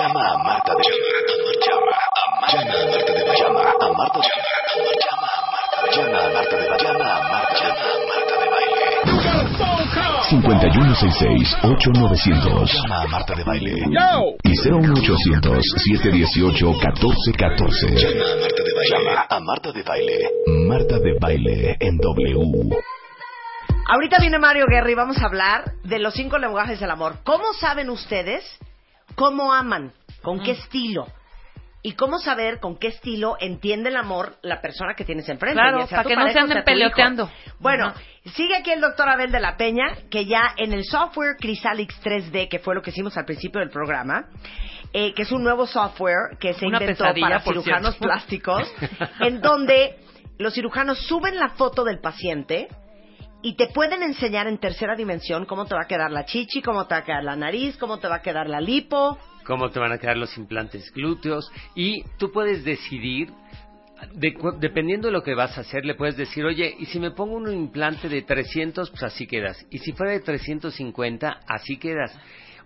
Llama a Marta de Llama a Marta de Llama a Marta Llama a Marta de Llama a Marta Llama a Marta de Baile. 5166-8900. Llama a Marta de Baile. Y 01800-718-1414. Llama a Marta de Baile. Llama a Marta de Baile. Marta de Baile en W. Ahorita viene Mario Guerra y vamos a hablar de los cinco lenguajes del amor. ¿Cómo saben ustedes cómo aman? ¿Con qué estilo? Y cómo saber con qué estilo entiende el amor la persona que tienes enfrente. Claro, para que no se anden peleoteando. Bueno, sigue aquí el doctor Abel de la Peña, que ya en el software Chrysalix 3D, que fue lo que hicimos al principio del programa, eh, que es un nuevo software que se Una inventó para cirujanos cierto. plásticos, en donde los cirujanos suben la foto del paciente y te pueden enseñar en tercera dimensión cómo te va a quedar la chichi, cómo te va a quedar la nariz, cómo te va a quedar la lipo. cómo te van a quedar los implantes glúteos y tú puedes decidir de dependiendo de lo que vas a hacer, le puedes decir, oye, y si me pongo un implante de 300, pues así quedas. Y si fuera de 350, así quedas.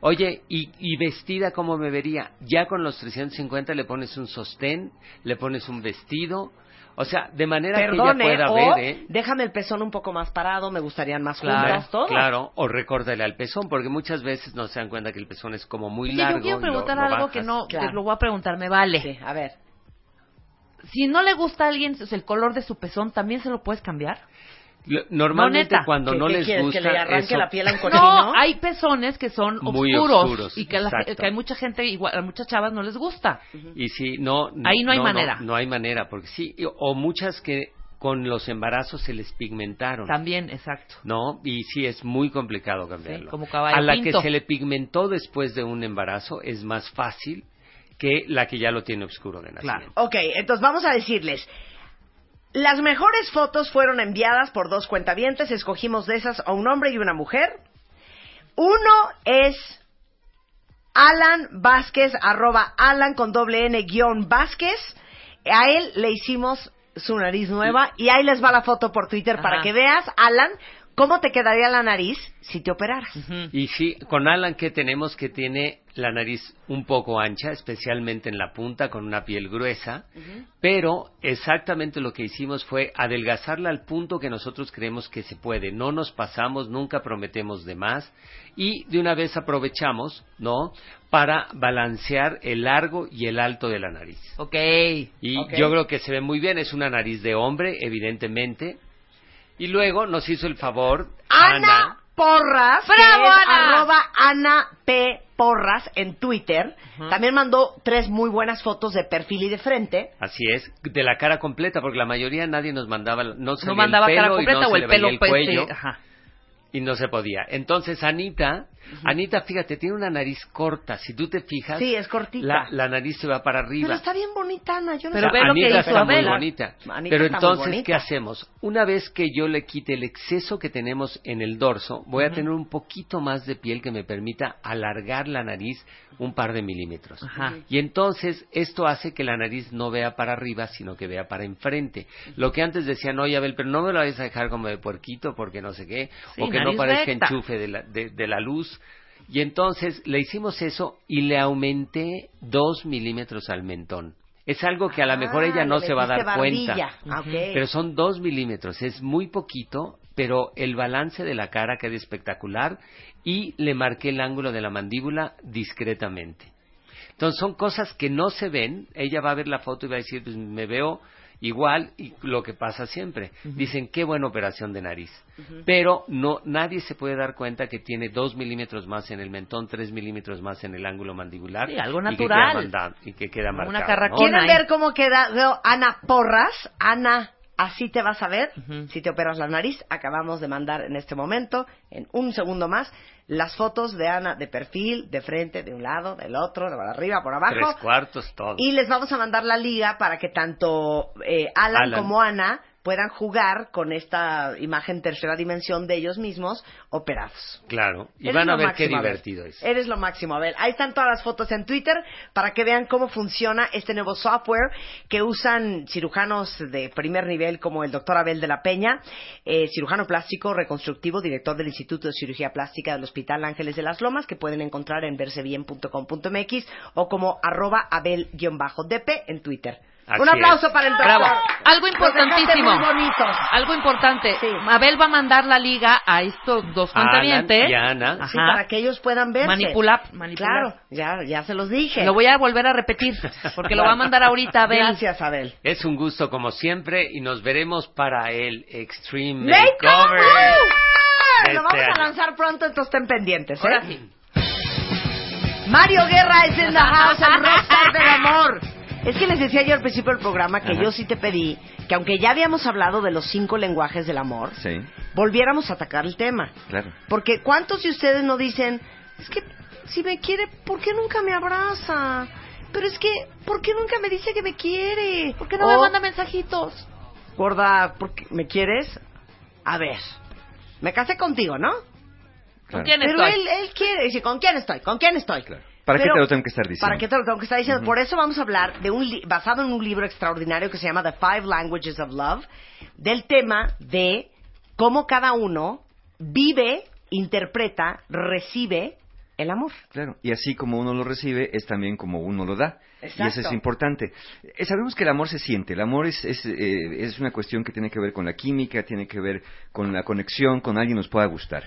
Oye, y, y vestida como me vería, ya con los 350 le pones un sostén, le pones un vestido, o sea, de manera Perdone, que ella o pueda ver, ¿eh? déjame el pezón un poco más parado, me gustarían más Claro, juntas, todo. claro, o recórdale al pezón, porque muchas veces no se dan cuenta que el pezón es como muy Oye, largo. yo quiero lo- preguntar lo algo que no, Claro. que lo voy a preguntar, me vale. Sí, a ver. Si no le gusta a alguien el color de su pezón, ¿también se lo puedes cambiar? Normalmente No, cuando ¿Qué- no qué les quieres, gusta que le arranque eso, la piel a un cochino? No, hay pezones que son Muy oscuros, oscuros, y que, la- que hay mucha gente, igual, a muchas chavas no les gusta. y si no, Ahí no hay manera. No, hay manera, porque sí, o muchas que con los embarazos se les pigmentaron. También, exacto. ¿No? Y sí, es muy complicado cambiarlo. Sí, como caballo a la pinto. que se le pigmentó después de un embarazo es más fácil que la que ya lo tiene oscuro de nacimiento. Ok, entonces vamos a decirles. Las mejores fotos fueron enviadas por dos cuentavientes. Escogimos de esas a un hombre y una mujer. Uno es Alan Vázquez, arroba Alan con doble N guion Vázquez. A él le hicimos su nariz nueva y ahí les va la foto por Twitter para que veas, Alan, cómo te quedaría la nariz si te operaras. Y sí, con Alan que tenemos que tiene la nariz un poco ancha, especialmente en la punta, con una piel gruesa, pero exactamente lo que hicimos fue adelgazarla al punto que nosotros creemos que se puede. No nos pasamos, nunca prometemos de más y de una vez aprovechamos, ¿no? Para balancear el largo y el alto de la nariz. Ok. Y yo creo que se ve muy bien, es una nariz de hombre, evidentemente. Y luego nos hizo el favor Ana Porras, ¡Bravo, que es Ana! arroba Ana P. Porras en Twitter. También mandó tres muy buenas fotos de perfil y de frente. Así es, de la cara completa, porque la mayoría nadie nos mandaba, no, salía No mandaba el pelo cara y completa no o se el le veía pelo el pues, cuello sí, ajá. y no se podía. Entonces Anita, Anita, fíjate, tiene una nariz corta. Si tú te fijas, Sí, es cortita. la, la nariz se va para arriba. Pero está bien bonita, Ana. Yo no Pero sé. ve lo que Anita hizo está muy Abel. bonita. Anita Pero muy entonces, bonita. ¿qué hacemos? Una vez que yo le quite el exceso que tenemos en el dorso, voy a tener un poquito más de piel que me permita alargar la nariz un par de milímetros. Ajá. Y entonces esto hace que la nariz no vea para arriba, sino que vea para enfrente. Lo que antes decían, oye Abel, pero no me lo vayas a dejar como de puerquito porque no sé qué, Sí, o que no parezca recta. enchufe de la, de, de la luz. Y entonces le hicimos eso y le aumenté dos milímetros al mentón. Es algo que a lo mejor Ah, ella no se va a dar cuenta. Ah. Pero son dos milímetros, es muy poquito, pero el balance de la cara queda espectacular y le marqué el ángulo de la mandíbula discretamente. Entonces son cosas que no se ven, ella va a ver la foto y va a decir, pues me veo igual y lo que pasa siempre. Dicen, qué buena operación de nariz. Pero no, nadie se puede dar cuenta que tiene dos milímetros más en el mentón, tres milímetros más en el ángulo mandibular. Sí, algo y que natural. queda Y que queda Como marcado. una ¿no? ¿Quieren ver cómo queda veo, Ana Porras? Ana, así te vas a ver si te operas la nariz. Acabamos de mandar en este momento, en un segundo más, las fotos de Ana de perfil, de frente, de un lado, del otro, de arriba, por abajo. Tres cuartos, todo. Y les vamos a mandar la liga para que tanto eh, Alan, Alan. como Ana puedan jugar con esta imagen tercera dimensión de ellos mismos operados. Claro, y Eres van a ver máximo, qué divertido es. Eres lo máximo, Abel. Ahí están todas las fotos en Twitter para que vean cómo funciona este nuevo software que usan cirujanos de primer nivel como el doctor Abel de la Peña, eh, cirujano plástico reconstructivo, director del Instituto de Cirugía Plástica del Hospital Ángeles de las Lomas, que pueden encontrar en versebien.com.mx o como arroba abel-dp en Twitter. Así Un aplauso es. para el doctor. Bravo. Algo importantísimo. muy bonitos. Algo importante. Sí. Abel va a mandar la liga a estos dos. Ajá. Sí, para que ellos puedan verse. Manipular, manipular. Claro, ya, ya se los dije. Lo voy a volver a repetir, porque lo va a mandar ahorita Abel. Gracias, Abel. Es un gusto como siempre y nos veremos para el Extreme ¡Makeover! De Lo este vamos a año. lanzar pronto, entonces estén pendientes. ¿eh? Ahora sí. Mario Guerra es en la house, el rockstar del amor. Es que les decía yo al principio del programa que Ajá. yo sí te pedí que aunque ya habíamos hablado de los cinco lenguajes del amor, Sí, volviéramos a atacar el tema. claro. Porque ¿cuántos de ustedes no dicen, es que si me quiere, ¿por qué nunca me abraza? Pero es que, ¿por qué nunca me dice que me quiere? ¿Por qué no O, me manda mensajitos? Gorda, ¿por qué me quieres? A ver, me casé contigo, ¿no? claro. quién Pero estoy? él, él quiere, dice, ¿con quién estoy? ¿Con quién estoy? Claro. ¿Para qué te lo tengo que estar diciendo? ¿Para qué te lo tengo que estar diciendo? Por eso vamos a hablar de un basado en un libro extraordinario que se llama The Five Languages of Love, del tema de cómo cada uno vive, interpreta, recibe el amor. Claro, y así como uno lo recibe, es también como uno lo da. Y eso Exacto. es importante. Eh, sabemos que el amor se siente. El amor es, es, eh, es una cuestión que tiene que ver con la química, tiene que ver con la conexión, con alguien nos pueda gustar.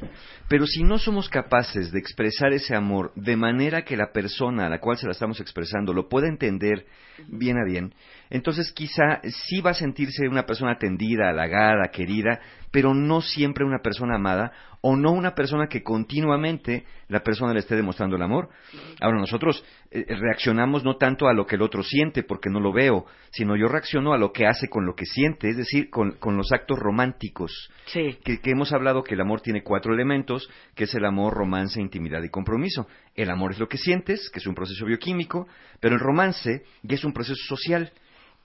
Pero si no somos capaces de expresar ese amor de manera que la persona a la cual se la estamos expresando lo pueda entender bien a bien, entonces quizá sí va a sentirse una persona atendida, halagada, querida, pero no siempre una persona amada o no una persona que continuamente la persona le esté demostrando el amor. Ahora nosotros eh, reaccionamos no tanto a lo que el otro siente porque no lo veo, sino yo reacciono a lo que hace con lo que siente, es decir, con, con los actos románticos. Sí. Que, que hemos hablado que el amor tiene cuatro elementos, que es el amor, romance, intimidad y compromiso. El amor es lo que sientes, que es un proceso bioquímico, pero el romance ya es un proceso social.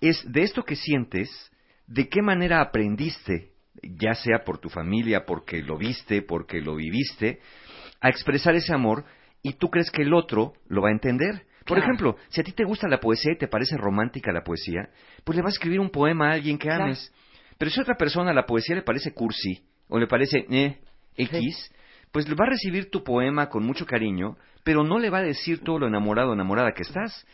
Es de esto que sientes, de qué manera aprendiste, ya sea por tu familia, porque lo viste, porque lo viviste, a expresar ese amor y tú crees que el otro lo va a entender. Por Claro. ejemplo, si a ti te gusta la poesía y te parece romántica la poesía, pues le vas a escribir un poema a alguien que Claro. ames. Pero si a otra persona la poesía le parece cursi o le parece eh, X, pues le va a recibir tu poema con mucho cariño, pero no le va a decir todo lo enamorado o enamorada que estás.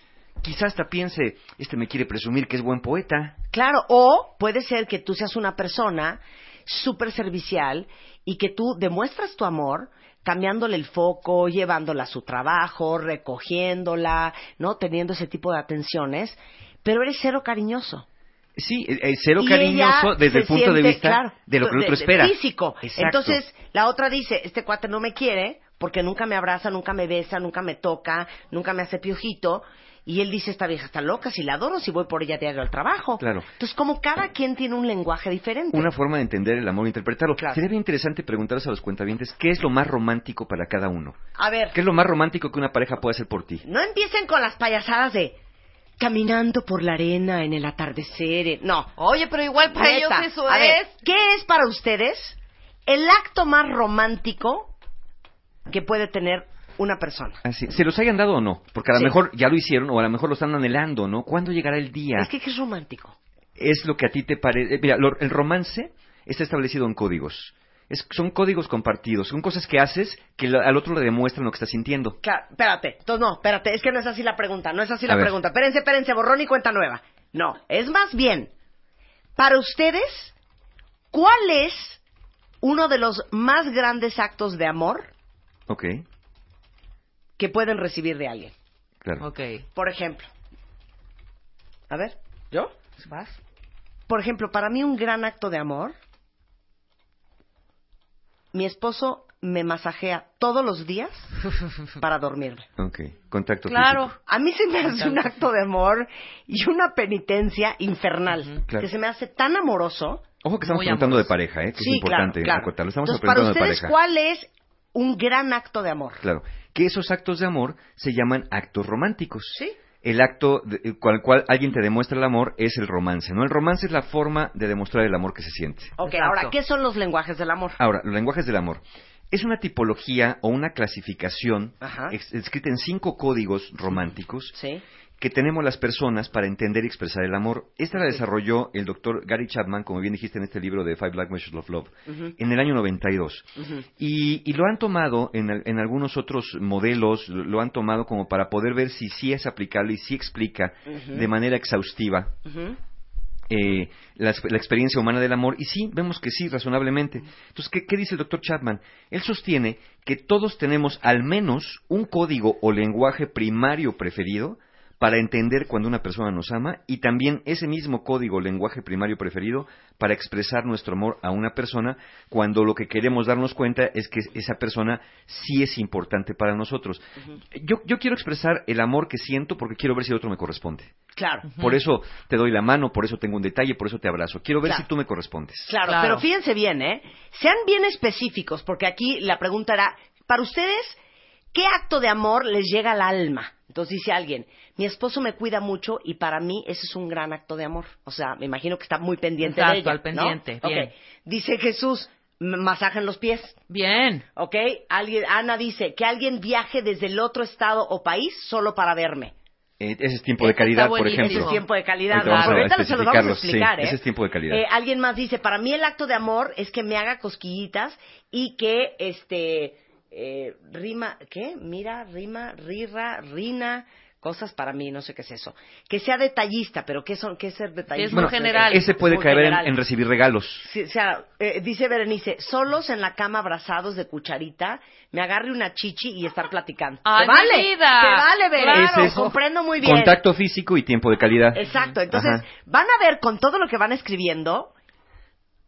Quizás hasta piense, este me quiere presumir que es buen poeta. Claro, o puede ser que tú seas una persona súper servicial y que tú demuestras tu amor cambiándole el foco, llevándola a su trabajo, recogiéndola, ¿no? Teniendo ese tipo de atenciones, pero eres cero cariñoso. Sí, el, el cero Y cariñoso desde el punto de vista claro, de lo que el otro espera. Físico. Exacto. Entonces, la otra dice, este cuate no me quiere porque nunca me abraza, nunca me besa, nunca me toca, nunca me hace piojito. Y él dice, esta vieja está loca, si la adoro, si voy por ella diario al trabajo. Claro. Entonces, como cada quien tiene un lenguaje diferente. Una forma de entender el amor e interpretarlo. Claro. Sería bien interesante preguntarles a los cuentavientes qué es lo más romántico para cada uno. A ver, ¿Qué es lo más romántico que una pareja puede hacer por ti? no empiecen con las payasadas de caminando por la arena en el atardecer. No. Oye, pero igual para Neta. ellos eso A ver, es. ¿qué es para ustedes el acto más romántico que puede tener una persona? Así, ¿Se los hayan dado o no? Porque a lo Sí. mejor ya lo hicieron o a lo mejor lo están anhelando, ¿no? ¿Cuándo llegará el día? Es que ¿qué es romántico. es lo que a ti te parece. Mira, lo- el romance está establecido en códigos. Es- son códigos compartidos, son cosas que haces que lo- al otro le demuestran lo que estás sintiendo. Claro, espérate. Entonces, no, espérate, es que no es así la pregunta, no es así A la ver. pregunta. Espérense, espérense, borrón y cuenta nueva. No, es más bien, para ustedes, ¿cuál es uno de los más grandes actos de amor Ok, que pueden recibir de alguien? claro. Ok. Por ejemplo, a ver, ¿yo? ¿Vas? Por ejemplo, para mí un gran acto de amor, mi esposo me masajea todos los días para dormirme. Ok, contacto Claro. físico. A mí se me hace un acto de amor y una penitencia infernal, Claro. que se me hace tan amoroso. Ojo que estamos preguntando de amoroso. pareja, ¿eh? Que sí, es importante claro, claro. acotarlo. Estamos Entonces, para preguntando de ustedes, pareja. ¿cuál es un gran acto de amor? Claro, que esos actos de amor se llaman actos románticos. Sí. el acto de- con el cual alguien te demuestra el amor es el romance, ¿no? El romance es la forma de demostrar el amor que se siente. Ok, Exacto. ahora, ¿qué son los lenguajes del amor? Ahora, los lenguajes del amor. Es una tipología o una clasificación Ajá. escrita en cinco códigos románticos Sí. Que tenemos las personas para entender y expresar el amor. Esta la desarrolló el doctor Gary Chapman, como bien dijiste en este libro de Five Languages of Love, en el año 92. Ujú. Y, y lo han tomado en, en algunos otros modelos, lo, han tomado como para poder ver si sí es aplicable y sí explica de manera exhaustiva eh, la, la experiencia humana del amor, y sí, vemos que sí, razonablemente. Entonces, ¿qué, qué dice el doctor Chapman? Él sostiene que todos tenemos al menos un código o lenguaje primario preferido para entender cuando una persona nos ama y también ese mismo código o lenguaje primario preferido para expresar nuestro amor a una persona cuando lo que queremos darnos cuenta es que esa persona sí es importante para nosotros. yo, yo quiero expresar el amor que siento porque quiero ver si el otro me corresponde. Claro. Por eso te doy la mano, por eso tengo un detalle, por eso te abrazo. Quiero ver Claro. si tú me correspondes. Claro, Claro. pero fíjense bien, ¿eh? Sean bien específicos, porque aquí la pregunta era, para ustedes, ¿qué acto de amor les llega al alma? Entonces dice alguien, mi esposo me cuida mucho y para mí ese es un gran acto de amor. O sea, me imagino que está muy pendiente de ella. al pendiente, ¿no? bien. Ok. Dice Jesús, "M- masaje en los pies. Bien. ¿Ok? Alguien, Ana dice, que alguien viaje desde el otro estado o país solo para verme. Eh, ese es tiempo de calidad, por buenísimo. Ese ejemplo. es tiempo de calidad. Ahorita ¿no? se los vamos a sí, explicar, ¿eh? ese es tiempo de calidad. Eh, alguien más dice, para mí el acto de amor es que me haga cosquillitas y que, este, eh, rima, ¿qué? Mira, rima, rira, rina, cosas para mí, no sé qué es eso. Que sea detallista, pero ¿qué, son, qué es ser detallista? Es muy Bueno, general. ese puede Muy caer en, recibir regalos. Sí, o sea, eh, dice Berenice, solos en la cama abrazados de cucharita, me agarre una chichi y estar platicando. ¡Ay, ¡Te vale! mi vida! ¡Te vale, Berenice! Ese es comprendo muy bien. Contacto físico y tiempo de calidad. Exacto, entonces Ajá. van a ver con todo lo que van escribiendo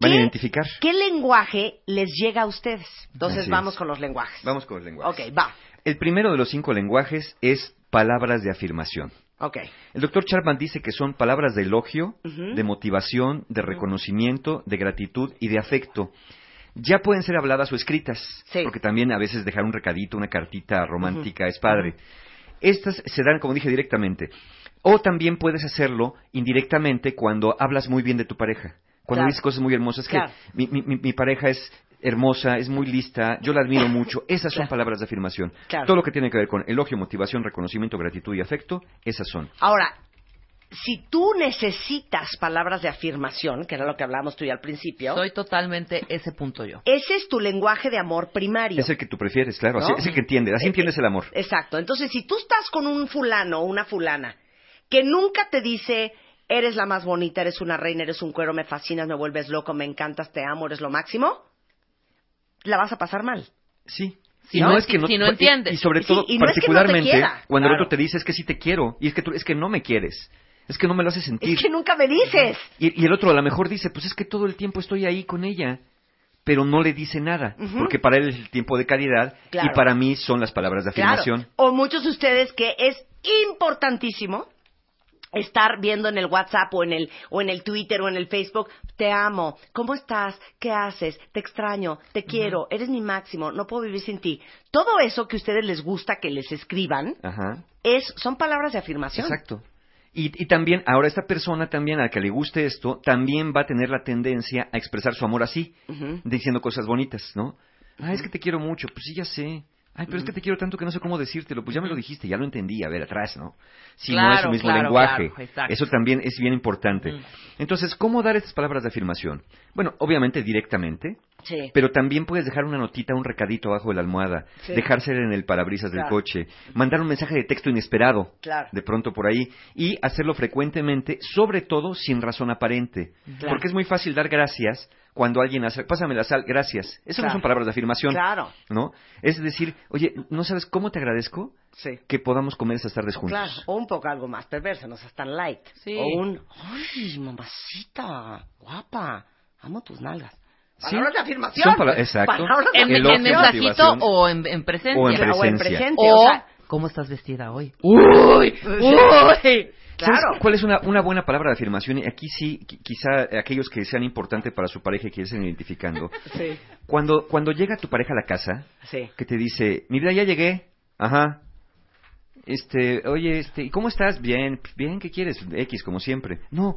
Van a identificar. qué lenguaje les llega a ustedes. Entonces Así vamos es. con los lenguajes. Vamos con los lenguajes. Ok, va. El primero de los cinco lenguajes es palabras de afirmación. Ok. El doctor Chapman dice que son palabras de elogio, Ujú. de motivación, de reconocimiento, de gratitud y de afecto. Ya pueden ser habladas o escritas, Sí. porque también a veces dejar un recadito, una cartita romántica es padre. Estas se dan, como dije, directamente. O también puedes hacerlo indirectamente cuando hablas muy bien de tu pareja. Cuando Claro. dices cosas muy hermosas. Que Claro. mi, mi- mi- mi pareja es hermosa, es muy lista, yo la admiro mucho. Esas son Claro. palabras de afirmación. Claro. Todo lo que tiene que ver con elogio, motivación, reconocimiento, gratitud y afecto, esas son. Ahora, si tú necesitas palabras de afirmación, que era lo que hablábamos tú y al principio, Soy totalmente ese punto yo. ese es tu lenguaje de amor primario. Es el que tú prefieres, claro. ¿No? así- Es el que entiendes. Así Eh, entiendes el amor. Exacto. Entonces, si tú estás con un fulano o una fulana que nunca te dice, eres la más bonita, eres una reina, eres un cuero, me fascinas, me vuelves loco, me encantas, te amo, eres lo máximo, la vas a pasar mal. Sí. Si y no- no es que no, si no y- entiendes. Y, sobre Sí, todo, y no es que no te particularmente, quiera, cuando claro. el otro te dice es que sí te quiero. Y es que tú, es que no me quieres. Es que no me lo haces sentir. Es que nunca me dices. Y, y el otro a lo mejor dice, pues es que todo el tiempo estoy ahí con ella. Pero no le dice nada. Porque para él es el tiempo de calidad. Claro. Y para mí son las palabras de afirmación. Claro. O muchos de ustedes que es importantísimo estar viendo en el WhatsApp o en el o en el Twitter o en el Facebook, te amo, ¿cómo estás? ¿Qué haces? Te extraño, te quiero, eres mi máximo, no puedo vivir sin ti. Todo eso que a ustedes les gusta que les escriban Ajá. es son palabras de afirmación. Exacto. Y, y también, ahora esta persona también, a la que le guste esto, también va a tener la tendencia a expresar su amor así, diciendo cosas bonitas, ¿no? Ah, es que te quiero mucho, pues sí, ya sé. Ay, pero es que te quiero tanto que no sé cómo decírtelo. Pues ya me lo dijiste, ya lo entendí, a ver, atrás, ¿no? Si no es el mismo claro, lenguaje. claro. Eso también es bien importante. Entonces, ¿cómo dar estas palabras de afirmación? Bueno, obviamente directamente, Sí. pero también puedes dejar una notita, un recadito abajo de la almohada, Sí. dejársela en el parabrisas del coche, mandar un mensaje de texto inesperado, de pronto por ahí, y hacerlo frecuentemente, sobre todo sin razón aparente. Porque es muy fácil dar gracias cuando alguien hace, pásame la sal, gracias. Eso no son palabras de afirmación, Claro. ¿no? Es decir, oye, ¿no sabes cómo te agradezco Sí. que podamos comer estas tardes juntos? Claro, o un poco algo más perverso, no seas tan light. Sí. O un, ay, mamacita, guapa, amo tus nalgas. Sí. Palabras de afirmación. Son pala- exacto. Palabras de En, en mensajito o en, en presencia. O en Claro, o en presencia. presente. O, o sea, ¿cómo estás vestida hoy? ¡Uy! ¡Uy! Claro. ¿Sabes cuál es una, una buena palabra de afirmación? Y aquí sí, qui- quizá aquellos que sean importantes para su pareja y que estén identificando. Sí, Cuando, cuando llega tu pareja a la casa, sí. que te dice, mi vida, ya llegué. Ajá. Este, oye, este, ¿y cómo estás? Bien, bien, ¿qué quieres? X, como siempre. No,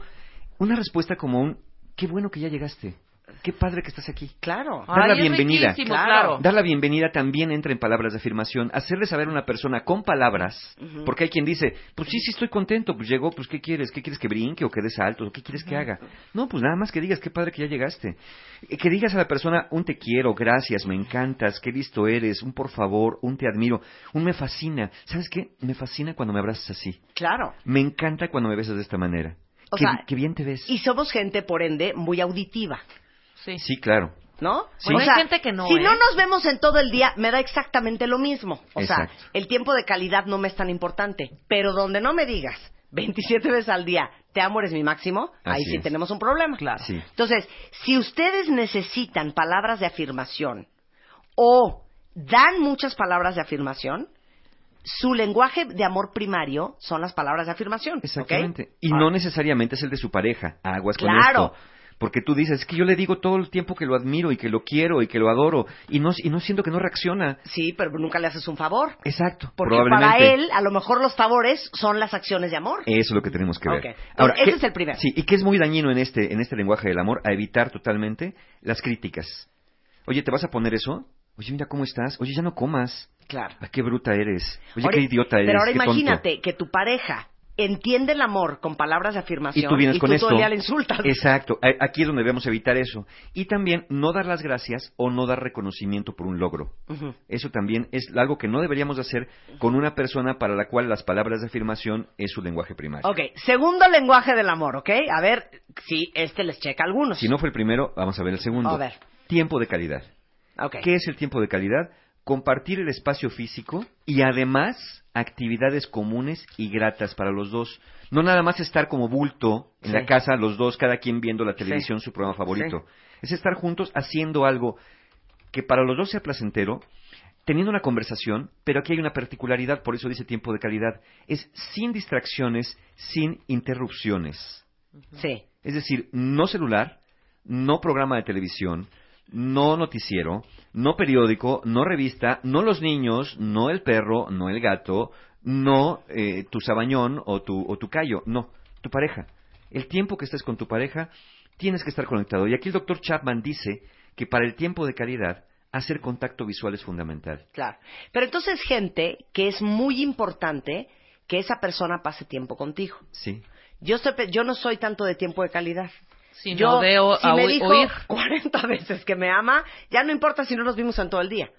una respuesta como un, qué bueno que ya llegaste. Qué padre que estás aquí. Claro. Dar la Ay, bienvenida. Claro. Dar la bienvenida también entra en palabras de afirmación. Hacerle saber a una persona con palabras, porque hay quien dice, pues sí, sí estoy contento, pues llegó, pues ¿qué quieres? ¿Qué quieres que brinque o que des saltos? ¿O qué quieres que haga? No, pues nada más que digas, qué padre que ya llegaste. Eh, Que digas a la persona, un te quiero, gracias, me encantas, qué listo eres, un por favor, un te admiro, un me fascina. ¿Sabes qué? Me fascina cuando me abrazas así. Claro. Me encanta cuando me besas de esta manera. O qué, sea, qué bien te ves. Y somos gente, por ende, muy auditiva. Sí. Sí, claro. ¿No? Sí. O Hay sea, gente que no, Si ¿eh? no nos vemos en todo el día, me da exactamente lo mismo. O sea, el tiempo de calidad no me es tan importante. Pero donde no me digas 27 veces al día, te amo, eres mi máximo, ahí sí es. tenemos un problema. Claro. Sí. Entonces, si ustedes necesitan palabras de afirmación o dan muchas palabras de afirmación, su lenguaje de amor primario son las palabras de afirmación. Exactamente. Y Ah, no necesariamente es el de su pareja. Aguas con Claro. esto. Porque tú dices, es que yo le digo todo el tiempo que lo admiro y que lo quiero y que lo adoro. Y no, y no siento que no reacciona. Sí, pero nunca le haces un favor. Exacto. Porque probablemente. para él, a lo mejor los favores son las acciones de amor. Eso es lo que tenemos que ver. Entonces, ese es el primero. Sí, y que es muy dañino en este, en este lenguaje del amor, a evitar totalmente las críticas. Oye, ¿te vas a poner eso? Oye, mira cómo estás. Oye, ya no comas. Claro. Ah, qué bruta eres. Oye, Ahora- qué idiota eres. Pero ahora qué tonto. imagínate que tu pareja entiende el amor con palabras de afirmación Y tú vienes con tú esto. todo el día le insultas. Exacto. Aquí es donde debemos evitar eso. Y también no dar las gracias o no dar reconocimiento por un logro. Eso también es algo que no deberíamos hacer con una persona para la cual las palabras de afirmación es su lenguaje primario. Ok, segundo lenguaje del amor, ¿ok? A ver si este les checa a algunos. Si no fue el primero, vamos a ver el segundo. A ver. Tiempo de calidad. ¿Qué es el tiempo de calidad? Compartir el espacio físico y además actividades comunes y gratas para los dos. No nada más estar como bulto en Sí. la casa, los dos, cada quien viendo la televisión, su programa favorito. Es estar juntos haciendo algo que para los dos sea placentero, teniendo una conversación, pero aquí hay una particularidad, por eso dice tiempo de calidad. Es sin distracciones, sin interrupciones. Sí. Es decir, no celular, no programa de televisión, no noticiero, no periódico, no revista, no los niños, no el perro, no el gato, no eh, tu sabañón o tu, o tu callo, no, tu pareja. El tiempo que estés con tu pareja, tienes que estar conectado. Y aquí el doctor Chapman dice que para el tiempo de calidad, hacer contacto visual es fundamental. Claro. Pero entonces, gente, que es muy importante que esa persona pase tiempo contigo. Sí. Yo, estoy yo no soy tanto de tiempo de calidad. Si yo, no veo si a me dijo oír. 40 veces que me ama, ya no importa si no nos vimos en todo el día.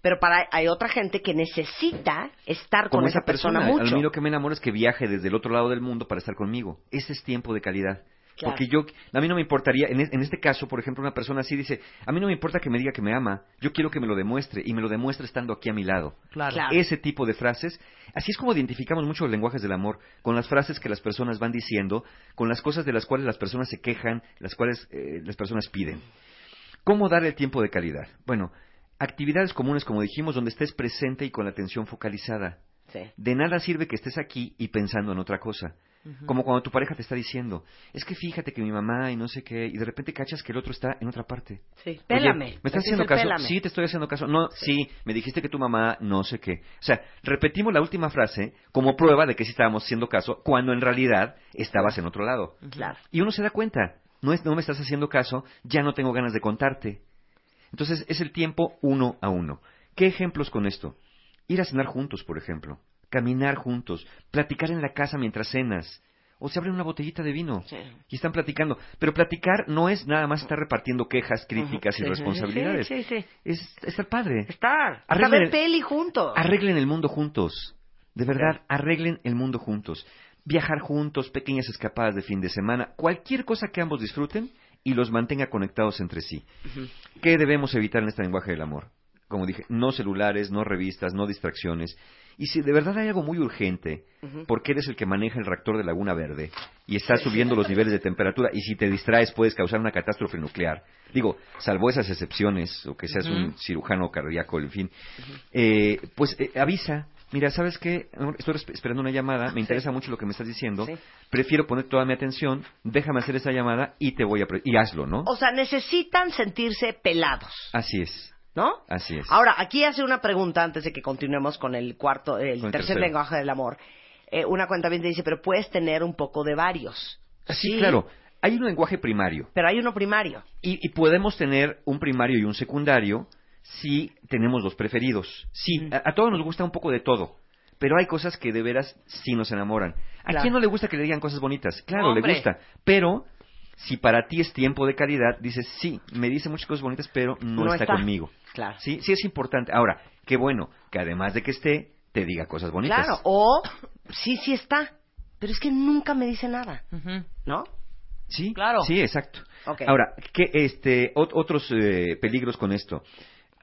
Pero para hay otra gente que necesita estar con esa persona, mucho. A mí lo que me enamora es que viaje desde el otro lado del mundo para estar conmigo. Ese es tiempo de calidad. Claro. Porque yo, a mí no me importaría, en, es- en este caso, por ejemplo, una persona así dice, a mí no me importa que me diga que me ama, yo quiero que me lo demuestre, y me lo demuestre estando aquí a mi lado. Claro. Claro. Ese tipo de frases, así es como identificamos mucho los lenguajes del amor, con las frases que las personas van diciendo, con las cosas de las cuales las personas se quejan, las cuales eh, las personas piden. ¿Cómo dar el tiempo de calidad? Bueno, actividades comunes, como dijimos, donde estés presente y con la atención focalizada. Sí. De nada sirve que estés aquí y pensando en otra cosa. Como cuando tu pareja te está diciendo, es que fíjate que mi mamá y no sé qué, y de repente cachas que el otro está en otra parte. Sí. Oye, Pélame. ¿Me estás haciendo caso? pélame. Sí, te estoy haciendo caso. No, sí. me dijiste que tu mamá no sé qué. O sea, repetimos la última frase como prueba de que sí estábamos haciendo caso, cuando en realidad estabas en otro lado. Claro. Y uno se da cuenta, no, es, no me estás haciendo caso, ya no tengo ganas de contarte. Entonces es el tiempo uno a uno. ¿Qué ejemplos con esto? Ir a cenar juntos, por ejemplo. Caminar juntos. Platicar en la casa mientras cenas. O se abren una botellita de vino Sí. y están platicando. Pero platicar no es nada más estar repartiendo quejas, críticas y responsabilidades. Sí, sí, sí. Es estar padre. Estar. Arreglen ver peli juntos. Arreglen el mundo juntos. De verdad, arreglen el mundo juntos. Viajar juntos, pequeñas escapadas de fin de semana, cualquier cosa que ambos disfruten y los mantenga conectados entre sí. ¿Qué debemos evitar en este lenguaje del amor? Como dije, no celulares, no revistas, no distracciones. Y si de verdad hay algo muy urgente, porque eres el que maneja el reactor de Laguna Verde y estás subiendo los niveles de temperatura y si te distraes puedes causar una catástrofe nuclear. Digo, salvo esas excepciones, o que seas un cirujano cardíaco, en fin, eh, pues eh, avisa. Mira, ¿sabes qué? Estoy esp- esperando una llamada, me interesa mucho lo que me estás diciendo. Sí. Prefiero poner toda mi atención, déjame hacer esa llamada y te voy a... y hazlo, ¿no? O sea, necesitan sentirse pelados. Así es. ¿No? Así es. Ahora, aquí hace una pregunta antes de que continuemos con el cuarto, el tercer tercero. lenguaje del amor. Eh, una cuenta bien te dice, pero puedes tener un poco de varios. Sí, claro. Hay un lenguaje primario. Pero hay uno primario. Y, y podemos tener un primario y un secundario si tenemos los preferidos. Sí, Mm. a, a todos nos gusta un poco de todo. Pero hay cosas que de veras sí nos enamoran. ¿A Claro. quién no le gusta que le digan cosas bonitas? Claro, Hombre. le gusta. Pero si para ti es tiempo de calidad, dices, sí, me dice muchas cosas bonitas, pero no, No está, está. conmigo. Claro. Sí, sí es importante. Ahora, qué bueno que además de que esté, te diga cosas bonitas. Claro. O sí, sí está. Pero es que nunca me dice nada. ¿No? Sí, Claro. Sí, exacto. Ahora, ¿qué, este, ot- otros eh, peligros con esto?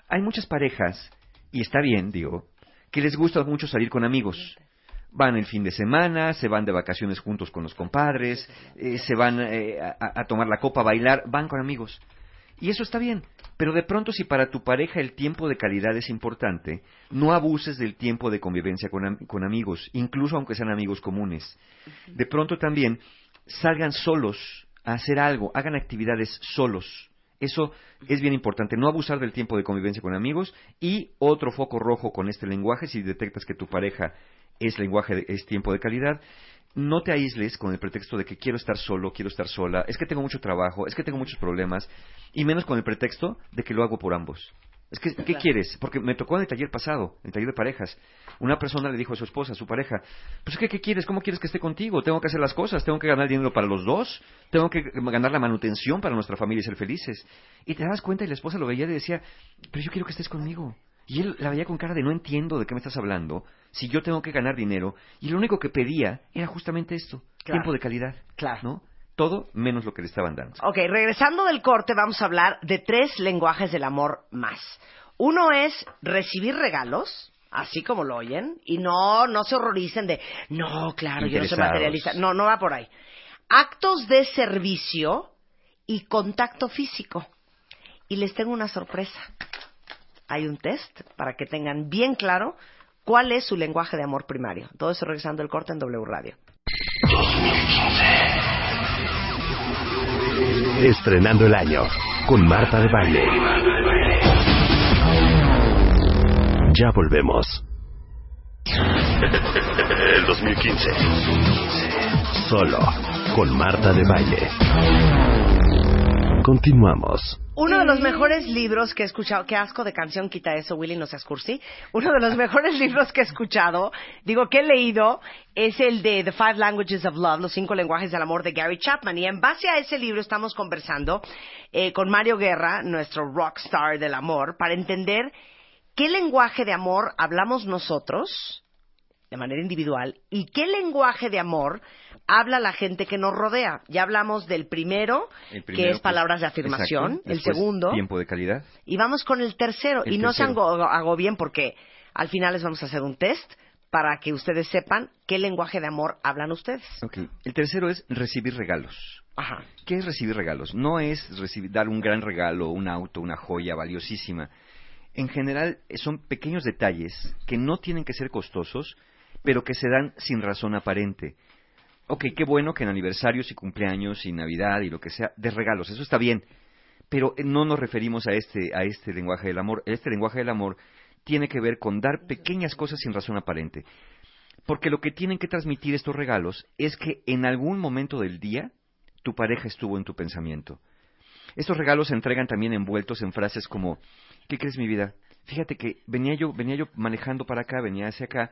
Hay muchas parejas, y está bien, digo, que les gusta mucho salir con amigos. Van el fin de semana, se van de vacaciones juntos con los compadres, eh, se van eh, a, a tomar la copa, a bailar, van con amigos. Y eso está bien. Pero de pronto, si para tu pareja el tiempo de calidad es importante, no abuses del tiempo de convivencia con, am- con amigos, incluso aunque sean amigos comunes. De pronto también, salgan solos a hacer algo, hagan actividades solos. Eso es bien importante, no abusar del tiempo de convivencia con amigos y otro foco rojo con este lenguaje, si detectas que tu pareja es lenguaje, de- es tiempo de calidad, no te aísles con el pretexto de que quiero estar solo, quiero estar sola, es que tengo mucho trabajo, es que tengo muchos problemas, y menos con el pretexto de que lo hago por ambos. Es que, ¿qué quieres? Porque me tocó en el taller pasado, en el taller de parejas. Una persona le dijo a su esposa, a su pareja, pues es que, ¿qué quieres? ¿Cómo quieres que esté contigo? Tengo que hacer las cosas, tengo que ganar dinero para los dos, tengo que ganar la manutención para nuestra familia y ser felices. Y te das cuenta y la esposa lo veía y decía, pero yo quiero que estés conmigo. Y él la veía con cara de no entiendo de qué me estás hablando, si yo tengo que ganar dinero. Y lo único que pedía era justamente esto, Claro. tiempo de calidad. Claro. ¿No? Todo menos lo que le estaban dando. Ok, regresando del corte, vamos a hablar de tres lenguajes del amor más. Uno es recibir regalos, así como lo oyen, y no, no se horroricen de, no, claro, yo no soy materialista. No, no va por ahí. Actos de servicio y contacto físico. Y les tengo una sorpresa. Hay un test para que tengan bien claro cuál es su lenguaje de amor primario. Todo eso regresando del corte en W Radio. Estrenando el año con Marta de Baile. Ya volvemos. El 2015. Solo con Marta de Baile. Continuamos. Uno de los mejores libros que he escuchado, qué asco de canción quita eso, Willy, no seas cursi. Uno de los mejores libros que he escuchado, digo que he leído, es el de The Five Languages of Love, los cinco lenguajes del amor de Gary Chapman. Y en base a ese libro estamos conversando eh, con Mario Guerra, nuestro rockstar del amor, para entender qué lenguaje de amor hablamos nosotros, de manera individual, y qué lenguaje de amor habla la gente que nos rodea. Ya hablamos del primero, que es palabras de afirmación, exacto. el segundo, Tiempo de calidad. y vamos con el tercero. El y no se agobien porque al final les vamos a hacer un test para que ustedes sepan qué lenguaje de amor hablan ustedes. El tercero es recibir regalos. Ajá. ¿Qué es recibir regalos? No es recibir, dar un gran regalo, un auto, una joya valiosísima. En general eh, son pequeños detalles que no tienen que ser costosos, pero que se dan sin razón aparente. Ok, qué bueno que en aniversarios y cumpleaños y Navidad y lo que sea, de regalos, eso está bien. Pero no nos referimos a este, a este lenguaje del amor. Este lenguaje del amor tiene que ver con dar pequeñas cosas sin razón aparente. Porque lo que tienen que transmitir estos regalos es que en algún momento del día tu pareja estuvo en tu pensamiento. Estos regalos se entregan también envueltos en frases como ¿Qué crees mi vida? Fíjate que venía yo venía yo manejando para acá, venía hacia acá,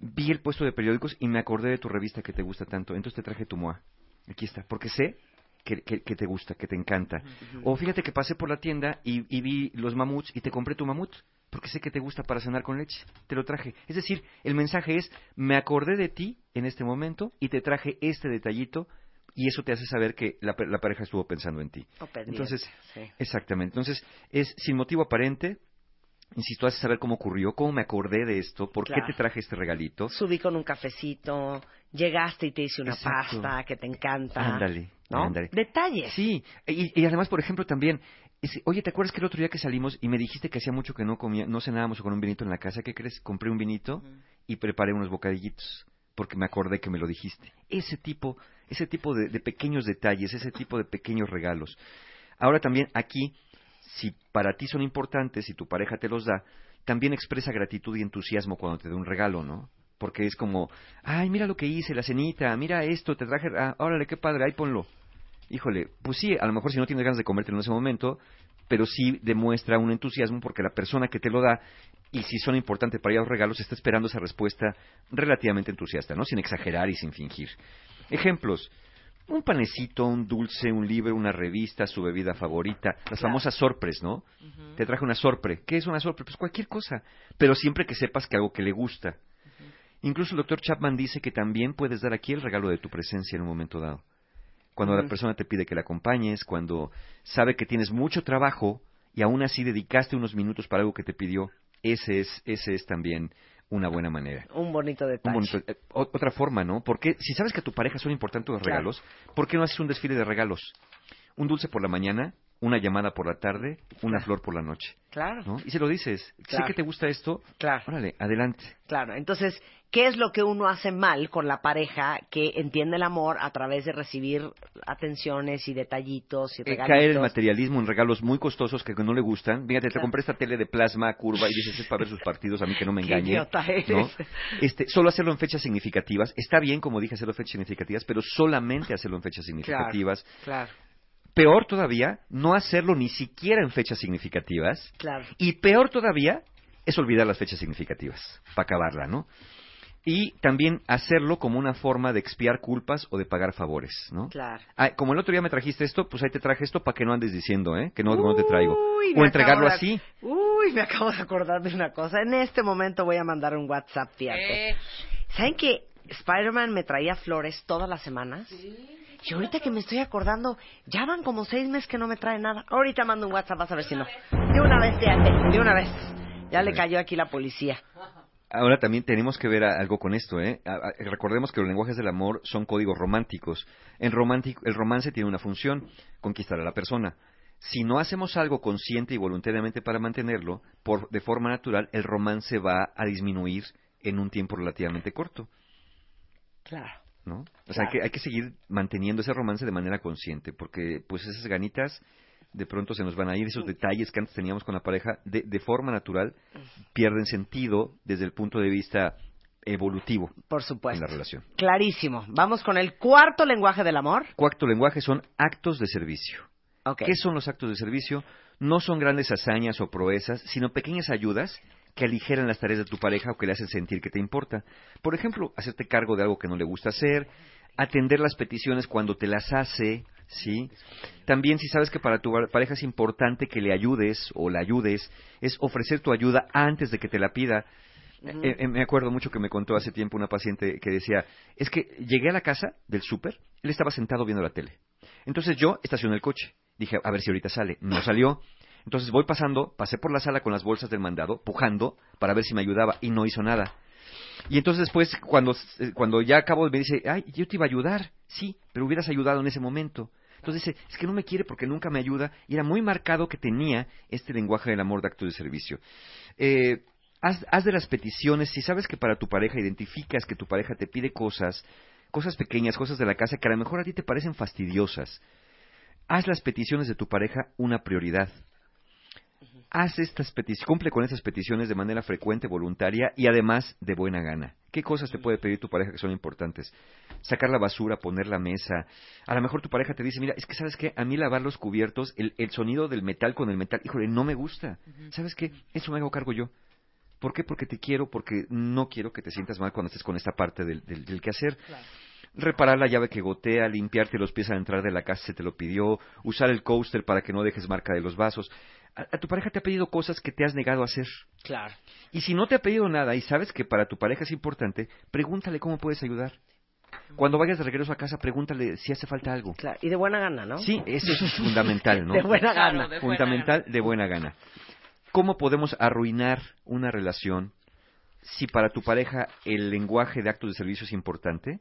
vi el puesto de periódicos y me acordé de tu revista que te gusta tanto, entonces te traje tu MOA. Aquí está, porque sé que, que- que te gusta, que te encanta. O fíjate que pasé por la tienda y, y vi los mamuts y te compré tu mamut, porque sé que te gusta para cenar con leche. Te lo traje. Es decir, el mensaje es, me acordé de ti en este momento y te traje este detallito y eso te hace saber que la, la pareja estuvo pensando en ti. O pendiente, Entonces, sí. exactamente. Entonces, es sin motivo aparente. Insisto, hace saber cómo ocurrió, cómo me acordé de esto, por Claro. qué te traje este regalito. Subí con un cafecito, llegaste y te hice una Exacto. pasta que te encanta. Ándale, ¿no? ándale. Detalles. Sí, y, y además, por ejemplo, también, es- oye, ¿te acuerdas que el otro día que salimos y me dijiste que hacía mucho que no comía, no cenábamos con un vinito en la casa? ¿Qué crees? Compré un vinito y preparé unos bocadillitos porque me acordé que me lo dijiste. Ese tipo, ese tipo de, de pequeños detalles, ese tipo de pequeños regalos. Ahora también aquí, si para ti son importantes y tu pareja te los da, también expresa gratitud y entusiasmo cuando te da un regalo, ¿no? Porque es como, ay, mira lo que hice, la cenita, mira esto, te traje, ah, órale, qué padre, ahí ponlo. Híjole, pues sí, a lo mejor si no tienes ganas de comértelo en ese momento, pero sí demuestra un entusiasmo porque la persona que te lo da, y si son importantes para ella los regalos, está esperando esa respuesta relativamente entusiasta, ¿no? Sin exagerar y sin fingir. Ejemplos. Un panecito, un dulce, un libro, una revista, su bebida favorita, las famosas sorpres, ¿no? Te traje una sorpre. ¿Qué es una sorpre? Pues cualquier cosa, pero siempre que sepas que algo que le gusta. Incluso el doctor Chapman dice que también puedes dar aquí el regalo de tu presencia en un momento dado. Cuando la persona te pide que la acompañes, cuando sabe que tienes mucho trabajo y aún así dedicaste unos minutos para algo que te pidió, ese es, ese es también una buena manera. Un bonito detalle. Un bonito- eh, otra forma, ¿no? Porque si sabes que a tu pareja son importantes los Claro. regalos, ¿por qué no haces un desfile de regalos? Un dulce por la mañana, una llamada por la tarde, una Claro. flor por la noche, Claro, ¿no? Y se lo dices, Claro. sé que te gusta esto, claro, órale, adelante. claro. Entonces, ¿qué es lo que uno hace mal con la pareja que entiende el amor a través de recibir atenciones y detallitos y Eh, regalitos? caer en materialismo, en regalos muy costosos que no le gustan. Fíjate, te Claro. compré esta tele de plasma curva y dices, es para ver sus partidos, a mí que no me Qué engañe. idiota eres. ¿no? Este, solo hacerlo en fechas significativas. Está bien, como dije, hacerlo en fechas significativas, pero solamente hacerlo en fechas significativas. Claro, Peor todavía, no hacerlo ni siquiera en fechas significativas. claro. Y peor todavía es olvidar las fechas significativas, para acabarla, ¿no? Y también hacerlo como una forma de expiar culpas o de pagar favores, ¿no? Claro. Ah, como el otro día me trajiste esto, pues ahí te traje esto para que no andes diciendo, ¿eh? Que no, no te traigo. Uy, O entregarlo de- así. Uy, me acabo de acordar de una cosa. En este momento voy a mandar un WhatsApp, fíjate. Eh, ¿Saben que Spider-Man me traía flores todas las semanas? Y ahorita que me estoy acordando, ya van como seis meses que no me trae nada. Ahorita mando un WhatsApp, vas a ver si no. De una vez, fíjate, de una vez. Ya le cayó aquí la policía. Ahora también tenemos que ver algo con esto, ¿eh? Recordemos que los lenguajes del amor son códigos románticos. En romántico, el romance tiene una función, conquistar a la persona. Si no hacemos algo consciente y voluntariamente para mantenerlo, por, de forma natural, el romance va a disminuir en un tiempo relativamente corto, Claro. ¿no? O sea, hay, que, hay que seguir manteniendo ese romance de manera consciente, porque pues esas ganitas de pronto se nos van a ir, esos detalles que antes teníamos con la pareja, de, de forma natural, pierden sentido desde el punto de vista evolutivo Por en supuesto. la relación. Clarísimo. Vamos con el cuarto lenguaje del amor. Cuarto lenguaje son actos de servicio. ¿Qué son los actos de servicio? No son grandes hazañas o proezas, sino pequeñas ayudas que aligeran las tareas de tu pareja o que le hacen sentir que te importa. Por ejemplo, hacerte cargo de algo que no le gusta hacer, atender las peticiones cuando te las hace, ¿sí? También si sabes que para tu pareja es importante que le ayudes o la ayudes, es ofrecer tu ayuda antes de que te la pida. Eh, eh, me acuerdo mucho que me contó hace tiempo una paciente que decía, es que llegué a la casa del súper, él estaba sentado viendo la tele. Entonces yo estacioné el coche. Dije, a ver si ahorita sale. No salió. Entonces voy pasando, pasé por la sala con las bolsas del mandado, pujando para ver si me ayudaba y no hizo nada. Y entonces después, cuando, eh, cuando ya acabo, me dice, ay, yo te iba a ayudar. Sí, pero hubieras ayudado en ese momento. Entonces dice, es que no me quiere porque nunca me ayuda. Y era muy marcado que tenía este lenguaje del amor de acto de servicio. Eh, haz, haz de las peticiones, si sabes que para tu pareja identificas que tu pareja te pide cosas, cosas pequeñas, cosas de la casa que a lo mejor a ti te parecen fastidiosas, haz las peticiones de tu pareja una prioridad. Haz estas peticiones, cumple con estas peticiones de manera frecuente, voluntaria y además de buena gana. ¿Qué cosas te puede pedir tu pareja que son importantes? Sacar la basura, poner la mesa. A lo mejor tu pareja te dice, mira, es que sabes qué, a mí lavar los cubiertos, el, el sonido del metal con el metal, híjole, no me gusta. ¿Sabes qué? Eso me hago cargo yo. ¿Por qué? Porque te quiero, porque no quiero que te sientas mal cuando estés con esta parte del, del, del quehacer. Reparar la llave que gotea, limpiarte los pies al entrar de la casa se te lo pidió, usar el coaster para que no dejes marca de los vasos. A, a tu pareja te ha pedido cosas que te has negado a hacer. Claro. Y si no te ha pedido nada y sabes que para tu pareja es importante, pregúntale cómo puedes ayudar. Cuando vayas de regreso a casa, pregúntale si hace falta algo. Claro. Y de buena gana, ¿no? Sí, eso es fundamental, ¿no? De buena Claro, gana. buena fundamental de buena gana. ¿Cómo podemos arruinar una relación si para tu pareja el lenguaje de actos de servicio es importante?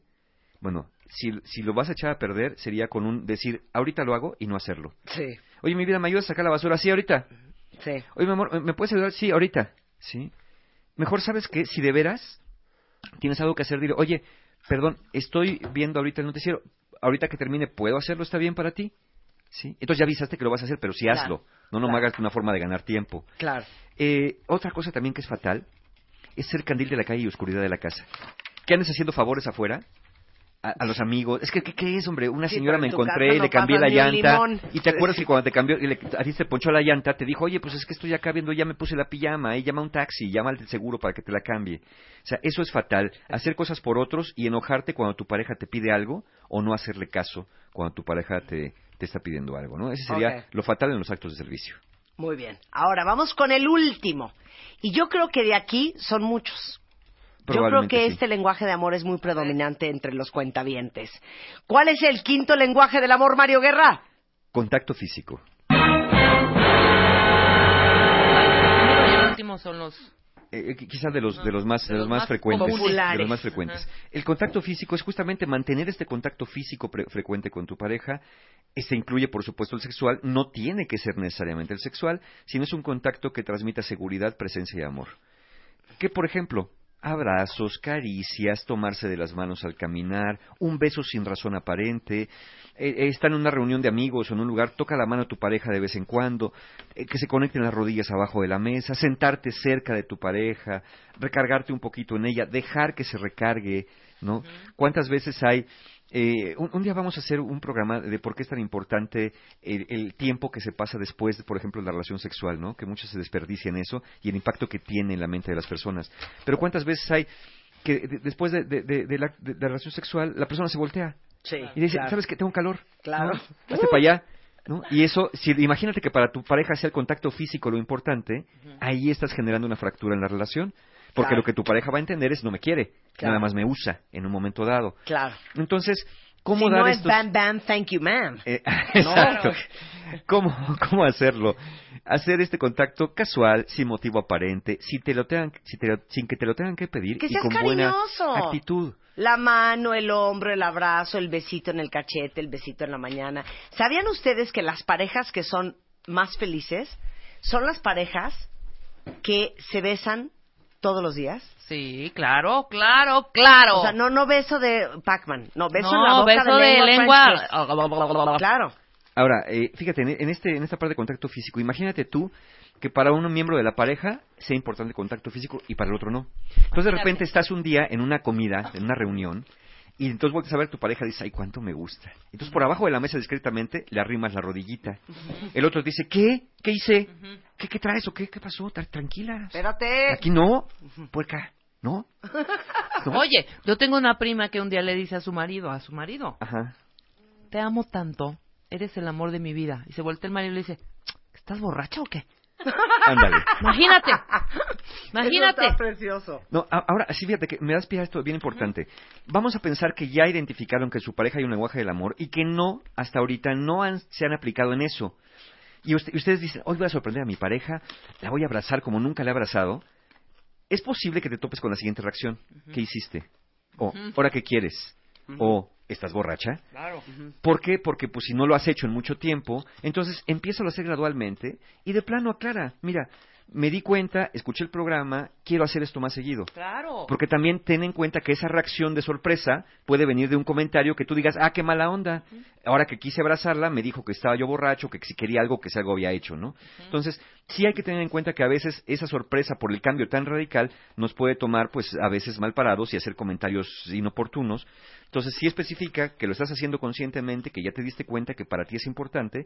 Bueno, si, si lo vas a echar a perder, sería con un decir, ahorita lo hago y no hacerlo. Sí, Oye, mi vida, ¿me ayudas a sacar la basura? Sí, ahorita. sí. Oye, mi amor, ¿me puedes ayudar? Sí, ahorita. ¿Sí? Mejor sabes que si de veras tienes algo que hacer, dile, oye, perdón, estoy viendo ahorita el noticiero, ahorita que termine, ¿puedo hacerlo? ¿Está bien para ti? ¿Sí? Entonces ya avisaste que lo vas a hacer, pero sí Claro, hazlo. No, no me claro. hagas una forma de ganar tiempo. Claro. Eh, otra cosa también que es fatal es ser candil de la calle y oscuridad de la casa. ¿Qué andes haciendo favores afuera? A, a los amigos. Es que, ¿qué, qué es, hombre? Una Sí, señora me encontré y le cambié la llanta. Y te acuerdas que cuando te cambió, y le, a ti te ponchó la llanta, te dijo, oye, pues es que estoy acá viendo, ya me puse la pijama, y llama a un taxi, llama al seguro para que te la cambie. O sea, eso es fatal. Hacer cosas por otros y enojarte cuando tu pareja te pide algo o no hacerle caso cuando tu pareja te, te está pidiendo algo, ¿no? Ese sería lo fatal en los actos de servicio. Muy bien. Ahora vamos con el último. Y yo creo que de aquí son muchos. Yo creo que sí. este lenguaje de amor es muy predominante entre los cuentavientes. ¿Cuál es el quinto lenguaje del amor, Mario Guerra? Contacto físico. El último son los... Eh, eh, quizás de los de los más de los más frecuentes populares. de los más frecuentes el contacto físico es justamente mantener este contacto físico pre- frecuente con tu pareja este incluye por supuesto el sexual no tiene que ser necesariamente el sexual sino es un contacto que transmita seguridad presencia y amor que por ejemplo abrazos, caricias, tomarse de las manos al caminar, un beso sin razón aparente, eh, eh, estar en una reunión de amigos o en un lugar, toca la mano a tu pareja de vez en cuando, eh, que se conecten las rodillas abajo de la mesa, sentarte cerca de tu pareja, recargarte un poquito en ella, dejar que se recargue, ¿no? ¿Cuántas veces hay eh, un, un día vamos a hacer un programa de por qué es tan importante el, el tiempo que se pasa después, de, por ejemplo, de la relación sexual, ¿no? Que muchos se desperdician eso y el impacto que tiene en la mente de las personas. Pero cuántas veces hay que de- después de, de- de- de la, relación sexual la persona se voltea Sí. y dice, claro. ¿sabes que Tengo calor. Claro. ¿no? Hazte para allá. ¿no? Y eso, si, imagínate que para tu pareja sea el contacto físico lo importante, ahí estás generando una fractura en la relación. Porque Claro. lo que tu pareja va a entender es no me quiere, Claro. nada más me usa en un momento dado. Claro. Entonces, ¿cómo si dar no es bam, bam, thank you, ma'am. Eh, exacto. ¿Cómo, ¿Cómo hacerlo? Hacer este contacto casual, sin motivo aparente, sin, te lo tengan, si te lo- sin que te lo tengan que pedir Que y seas con cariñoso. buena actitud. La mano, el hombro, el abrazo, el besito en el cachete, el besito en la mañana. ¿Sabían ustedes que las parejas que son más felices son las parejas que se besan todos los días? Sí, claro, claro, claro. O sea, no, no beso de Pac-Man, no, beso No, en la boca beso de de lengua. Claro. Ahora, eh, fíjate, en, en este, en esta parte de contacto físico, imagínate tú que para un miembro de la pareja sea importante el contacto físico y para el otro no. Entonces de repente estás un día en una comida, en una reunión, y entonces vuelves a ver a tu pareja y dices, ay, cuánto me gusta. Entonces por abajo de la mesa discretamente le arrimas la rodillita. El otro dice, ¿qué? ¿Qué hice? ¿Qué, qué traes o qué? ¿Qué pasó? Tra- Tranquila. Espérate. Aquí no, puerca, ¿no? ¿No? Oye, yo tengo una prima que un día le dice a su marido, a su marido, Ajá. te amo tanto, eres el amor de mi vida. Y se voltea el marido y le dice, ¿estás borracha o qué? Ándale. Imagínate, Eso imagínate. está precioso. No, ahora, sí, fíjate que me das pie a esto bien importante. Vamos a pensar que ya identificaron que su pareja hay un lenguaje del amor y que no, hasta ahorita, no han- se han aplicado en eso. Y, usted- y ustedes dicen, hoy voy a sorprender a mi pareja, la voy a abrazar como nunca la he abrazado. Es posible que te topes con la siguiente reacción. ¿Qué hiciste? O, ¿ahora qué quieres? O, ¿estás borracha? Claro. ¿Por qué? Porque pues si no lo has hecho en mucho tiempo, entonces empieza a hacer gradualmente y de plano aclara, mira, me di cuenta, escuché el programa, quiero hacer esto más seguido. Claro. Porque también ten en cuenta que esa reacción de sorpresa puede venir de un comentario que tú digas, ah, qué mala onda. Ahora que quise abrazarla, me dijo que estaba yo borracho, que si quería algo, que si algo había hecho, ¿no? Entonces, sí hay que tener en cuenta que a veces esa sorpresa por el cambio tan radical nos puede tomar, pues, a veces mal parados y hacer comentarios inoportunos. Entonces, sí especifica que lo estás haciendo conscientemente, que ya te diste cuenta que para ti es importante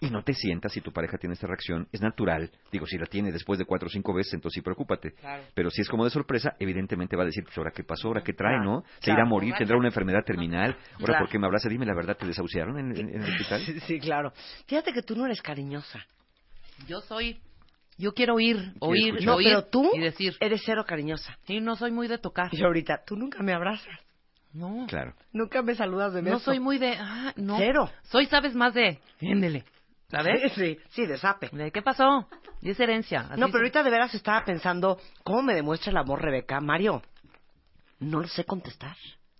y no te sientas si tu pareja tiene esta reacción. Es natural. Digo, si la tiene después de cuatro o cinco veces, entonces sí preocúpate. Claro. Pero si es como de sorpresa, evidentemente va a decir, pues ahora qué pasó, ahora qué trae, ¿no? Se claro. irá a morir, tendrá una enfermedad terminal. Ahora, Claro. ¿por qué me abraza? Dime la verdad, ¿te desahuciaron en, en- en el hospital? Sí, sí, claro. Fíjate que tú no eres cariñosa. Yo soy, yo quiero oír, oír. No, oír pero tú y decir, eres cero cariñosa. sí, no soy muy de tocar. Y ahorita, tú nunca me abrazas. No, Claro. Nunca me saludas de beso. no soy muy de, ah, no. Cero. Soy, sabes, más de, éndele, ¿sabes? Sí, sí, de zape. De, ¿Qué pasó? Y es herencia. así No, pero ahorita de veras estaba pensando, ¿cómo me demuestra el amor Rebeca? Mario, no lo sé contestar.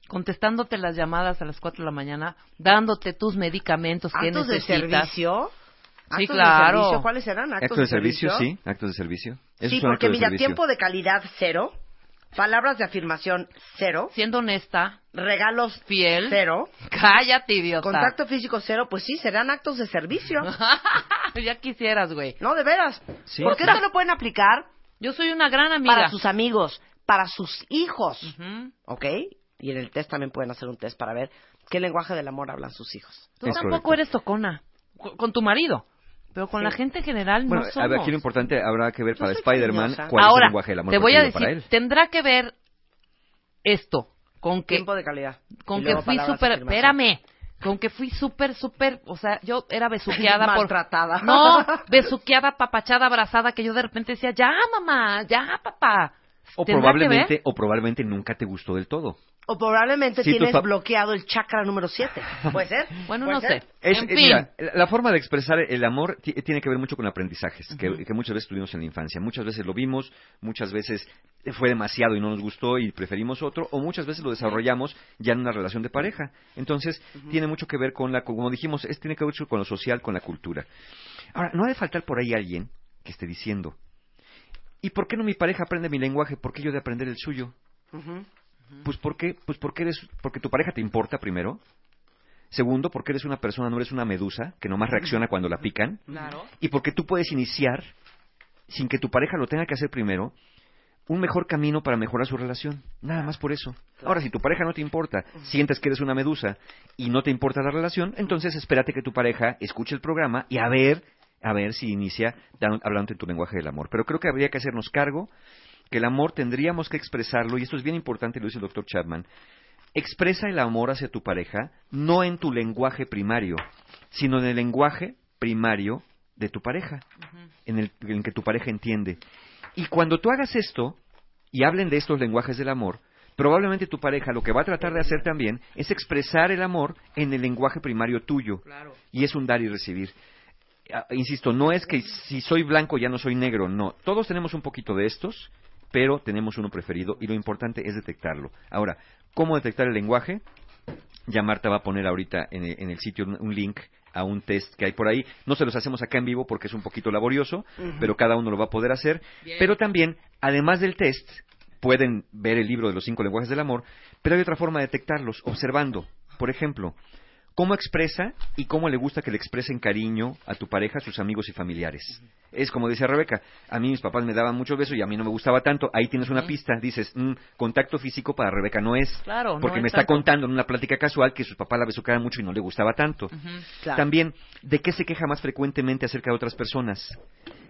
Contestándote las llamadas a las 4 de la mañana, dándote tus medicamentos que ¿Actos de servicio? Sí, ¿Actos claro. De servicio? ¿Cuáles eran? ¿Actos, Actos de servicio, sí, actos de servicio. Sí, porque mira, servicio. tiempo de calidad cero, Palabras de afirmación cero. Siendo honesta, Regalos fiel. cero. Cállate, idiota. Contacto físico cero. Pues sí, serán actos de servicio. ya quisieras, güey. No, de veras. Sí. Porque esto lo pueden aplicar Yo soy una gran amiga. para sus amigos, para sus hijos. Ujú. ¿Ok? Y en el test también pueden hacer un test para ver qué lenguaje del amor hablan sus hijos. Tú Es tampoco correcto. eres tocona. Con, con tu marido. Pero con Sí. la gente en general Bueno, no a somos. ver, aquí lo importante habrá que ver Yo para Spider-Man cuál es el lenguaje del amor te voy a decir, tendrá que ver esto con que Tiempo de calidad. con que fui súper, espérame, con que fui súper, súper, o sea, yo era besuqueada por... Maltratada. No, besuqueada, papachada, abrazada, que yo de repente decía, ya, mamá, ya, papá. O probablemente, o probablemente nunca te gustó del todo. O probablemente tus tienes bloqueado el chakra número 7. ¿Puede ser? Bueno, ¿Puede no ser? sé. Es- en fin. mira, la forma de expresar el amor ti- tiene que ver mucho con aprendizajes, que- muchas veces tuvimos en la infancia. Muchas veces lo vimos, muchas veces fue demasiado y no nos gustó y preferimos otro, o muchas veces lo desarrollamos ya en una relación de pareja. Entonces, tiene mucho que ver con la, como dijimos, es, tiene que ver mucho con lo social, con la cultura. Ahora, no ha de faltar por ahí alguien que esté diciendo, ¿y por qué no mi pareja aprende mi lenguaje? ¿Por qué yo de aprender el suyo? Pues porque, pues porque eres, porque tu pareja te importa primero. Segundo, porque eres una persona, no eres una medusa que nomás reacciona cuando la pican. Claro. Y porque tú puedes iniciar, sin que tu pareja lo tenga que hacer primero, un mejor camino para mejorar su relación. Nada más por eso. Ahora, si tu pareja no te importa, sientes que eres una medusa y no te importa la relación, entonces espérate que tu pareja escuche el programa y a ver, a ver si inicia hablando en tu lenguaje del amor. Pero creo que habría que hacernos cargo que el amor tendríamos que expresarlo, y esto es bien importante, lo dice el doctor Chapman, expresa el amor hacia tu pareja no en tu lenguaje primario, sino en el lenguaje primario de tu pareja, en el en que tu pareja entiende. Y cuando tú hagas esto, y hablen de estos lenguajes del amor, probablemente tu pareja lo que va a tratar de hacer también es expresar el amor en el lenguaje primario tuyo. Claro. Y es un dar y recibir. Ah, Insisto, no es que si soy blanco ya no soy negro, no. Todos tenemos un poquito de estos, pero tenemos uno preferido y lo importante es detectarlo. Ahora, ¿cómo detectar el lenguaje? Ya Marta va a poner ahorita en el, en el sitio un, un link a un test que hay por ahí. No se los hacemos acá en vivo porque es un poquito laborioso, pero cada uno lo va a poder hacer. Bien. Pero también, además del test, pueden ver el libro de los cinco lenguajes del amor, pero hay otra forma de detectarlos, observando. Por ejemplo, cómo expresa y cómo le gusta que le expresen cariño a tu pareja, a sus amigos y familiares. Es como decía Rebeca, a mí mis papás me daban muchos besos y a mí no me gustaba tanto. Ahí tienes una pista, dices, "Mm, contacto físico para Rebeca no es. Claro, no porque es me está tanto. contando en una plática casual que sus papás la besucaban mucho y no le gustaba tanto. Claro. También, ¿de qué se queja más frecuentemente acerca de otras personas?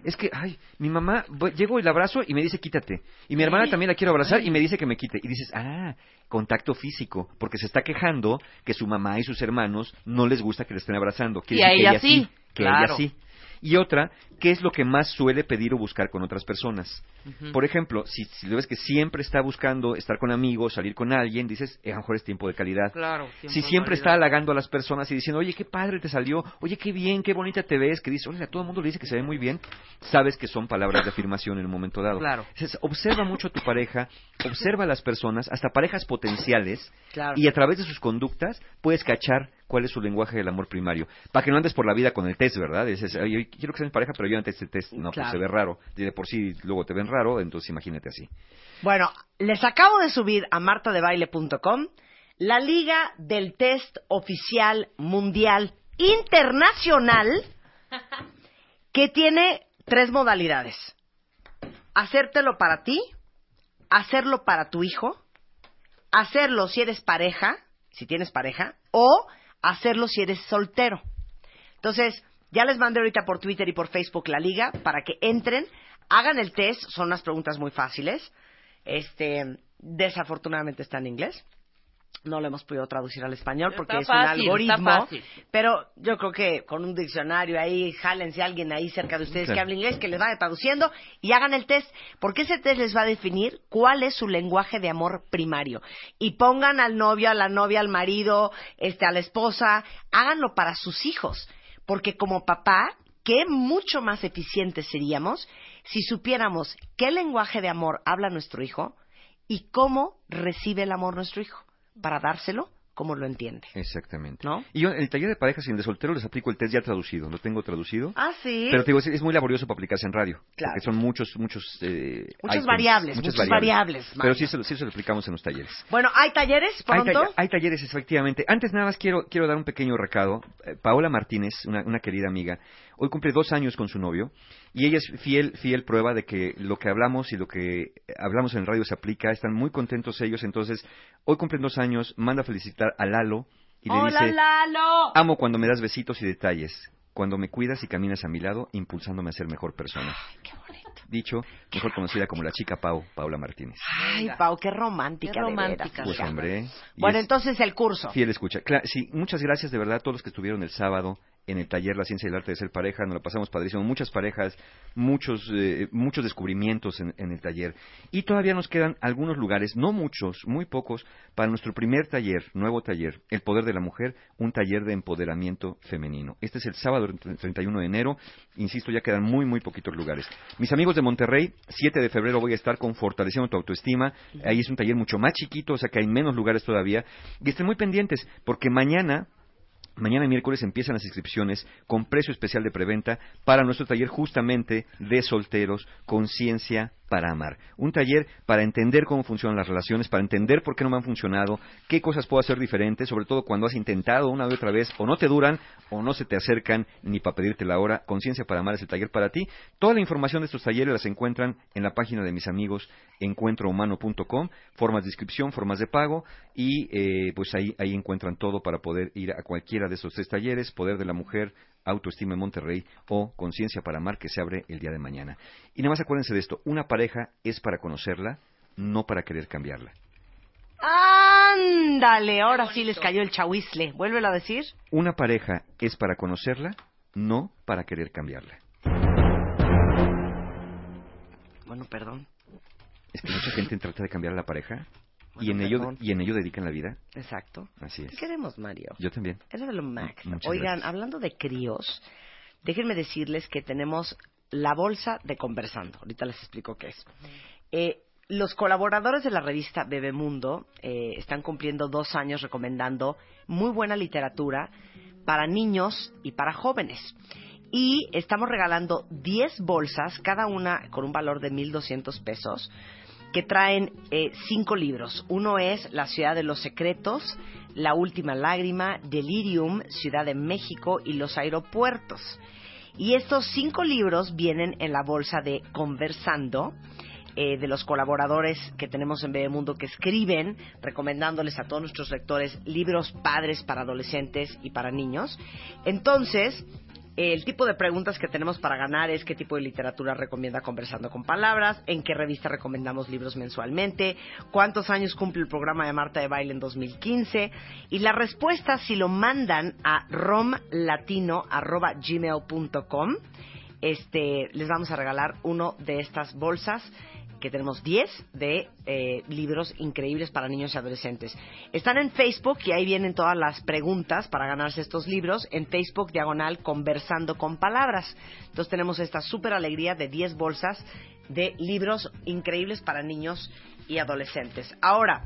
Es que, ay, mi mamá, voy- llego y la abrazo y me dice quítate. Y mi hermana también la quiero abrazar y me dice que me quite. Y dices, ah, contacto físico, porque se está quejando que su mamá y sus hermanos no les gusta que le estén abrazando. Quiere Y a decir que ella sí, que claro. ella sí. Y otra, ¿qué es lo que más suele pedir o buscar con otras personas? Por ejemplo, si, si lo ves que siempre está buscando estar con amigos, salir con alguien, dices, eh, a lo mejor es tiempo de calidad. Claro. Si siempre está halagando a las personas y diciendo, oye, qué padre te salió, oye, qué bien, qué bonita te ves, que dice, oye, a todo el mundo le dice que se ve muy bien, sabes que son palabras de afirmación en un momento dado. Claro. Entonces, observa mucho a tu pareja, observa a las personas, hasta parejas potenciales, Claro. y a través de sus conductas puedes cachar cuál es su lenguaje del amor primario. Para que no andes por la vida con el test, ¿verdad? Dices, oye, quiero que seas mi pareja, pero yo antes este test, no, Claro. pues se ve raro. Y de por sí luego te ven raro, entonces imagínate así. Bueno, les acabo de subir a martadebaile.com la liga del test oficial mundial internacional que tiene tres modalidades. Hacértelo para ti, hacerlo para tu hijo, hacerlo si eres pareja, si tienes pareja, o hacerlo si eres soltero. Entonces, ya les mandé ahorita por Twitter y por Facebook la liga para que entren, hagan el test, son unas preguntas muy fáciles. Este, desafortunadamente está en inglés. No lo hemos podido traducir al español porque Está es un algoritmo. Pero yo creo que con un diccionario ahí, jálense a alguien ahí cerca de ustedes Claro. que hable inglés, que les vaya traduciendo y hagan el test, porque ese test les va a definir cuál es su lenguaje de amor primario. Y pongan al novio, a la novia, al marido, este, a la esposa, háganlo para sus hijos, porque como papá, qué mucho más eficientes seríamos si supiéramos qué lenguaje de amor habla nuestro hijo y cómo recibe el amor nuestro hijo, para dárselo como lo entiende. Exactamente. ¿No? Y yo en el taller de parejas y en el de soltero les aplico el test ya traducido, lo tengo traducido. Ah, sí. Pero te digo, es, es muy laborioso para aplicarse en radio. Claro. Porque son muchos, muchos... eh, Muchas items, variables, muchas variables, Pero sí se, lo- sí se lo aplicamos en los talleres. Bueno, ¿hay talleres Hay, pronto? talla- hay talleres, efectivamente. Antes nada más quiero, quiero dar un pequeño recado. Eh, Paola Martínez, una, una querida amiga, hoy cumple dos años con su novio y ella es fiel, fiel prueba de que lo que hablamos y lo que hablamos en el radio se aplica. Están muy contentos ellos. Entonces, hoy cumplen dos años, manda a felicitar a Lalo y le ¡Hola, dice... Lalo! Amo cuando me das besitos y detalles, cuando me cuidas y caminas a mi lado, impulsándome a ser mejor persona. Qué bonito. Dicho, mejor conocida como la chica Pau, Paula Martínez. Ay, Pau, qué romántica. Qué romántica. veras, Pues hombre, Bueno, es entonces el curso. fiel escucha. Cla- sí, muchas gracias de verdad a todos los que estuvieron el sábado en el taller La Ciencia y el Arte de Ser Pareja. Nos lo pasamos padrísimo. Muchas parejas, muchos, eh, muchos descubrimientos en, en el taller. Y todavía nos quedan algunos lugares, no muchos, muy pocos, para nuestro primer taller, nuevo taller, El Poder de la Mujer, un taller de empoderamiento femenino. Este es el sábado 31 de enero. Insisto, ya quedan muy, muy poquitos lugares. Mis amigos de Monterrey, 7 de febrero voy a estar con Fortaleciendo tu Autoestima. Ahí es un taller mucho más chiquito, o sea que hay menos lugares todavía. Y estén muy pendientes, porque mañana Mañana miércoles empiezan las inscripciones con precio especial de preventa para nuestro taller justamente de solteros, conciencia para amar. Un taller para entender cómo funcionan las relaciones, para entender por qué no me han funcionado, qué cosas puedo hacer diferentes, sobre todo cuando has intentado una y otra vez o no te duran o no se te acercan ni para pedirte la hora. Conciencia para amar es el taller para ti. Toda la información de estos talleres las encuentran en la página de mis amigos encuentrohumano.com, formas de inscripción, formas de pago y eh, pues ahí, ahí encuentran todo para poder ir a cualquiera de estos tres talleres, Poder de la Mujer, Autoestima en Monterrey o Conciencia para Amar que se abre el día de mañana. Y nada más acuérdense de esto, una pareja es para conocerla, no para querer cambiarla. Ándale, ahora sí les cayó el chahuizle. Vuélvelo a decir. Una pareja es para conocerla, no para querer cambiarla. Bueno, perdón. Es que mucha gente trata de cambiar a la pareja y, en ello, y en ello dedican la vida. Exacto. Así ¿Qué es. queremos, Mario? Yo también. Eso de lo. Muchas Oigan, gracias. hablando de críos, déjenme decirles que tenemos la bolsa de conversando. Ahorita les explico qué es. Eh, los colaboradores de la revista Bebemundo eh, están cumpliendo dos años recomendando muy buena literatura para niños y para jóvenes. Y estamos regalando 10 bolsas, cada una con un valor de 1.200 pesos, que traen eh, cinco libros. Uno es La ciudad de los secretos, La última lágrima, Delirium, Ciudad de México y los aeropuertos. Y estos cinco libros vienen en la bolsa de Conversando, eh, de los colaboradores que tenemos en Bebemundo que escriben, recomendándoles a todos nuestros lectores libros padres para adolescentes y para niños. Entonces, el tipo de preguntas que tenemos para ganar es qué tipo de literatura recomienda Conversando con Palabras, en qué revista recomendamos libros mensualmente, cuántos años cumple el programa de Marta de Baile en 2015 y la respuesta si lo mandan a romlatino@gmail.com, este les vamos a regalar uno de estas bolsas que tenemos 10 de eh, libros increíbles para niños y adolescentes. Están en Facebook y ahí vienen todas las preguntas para ganarse estos libros. En Facebook, diagonal, conversando con palabras. Entonces tenemos esta súper alegría de 10 bolsas de libros increíbles para niños y adolescentes. Ahora,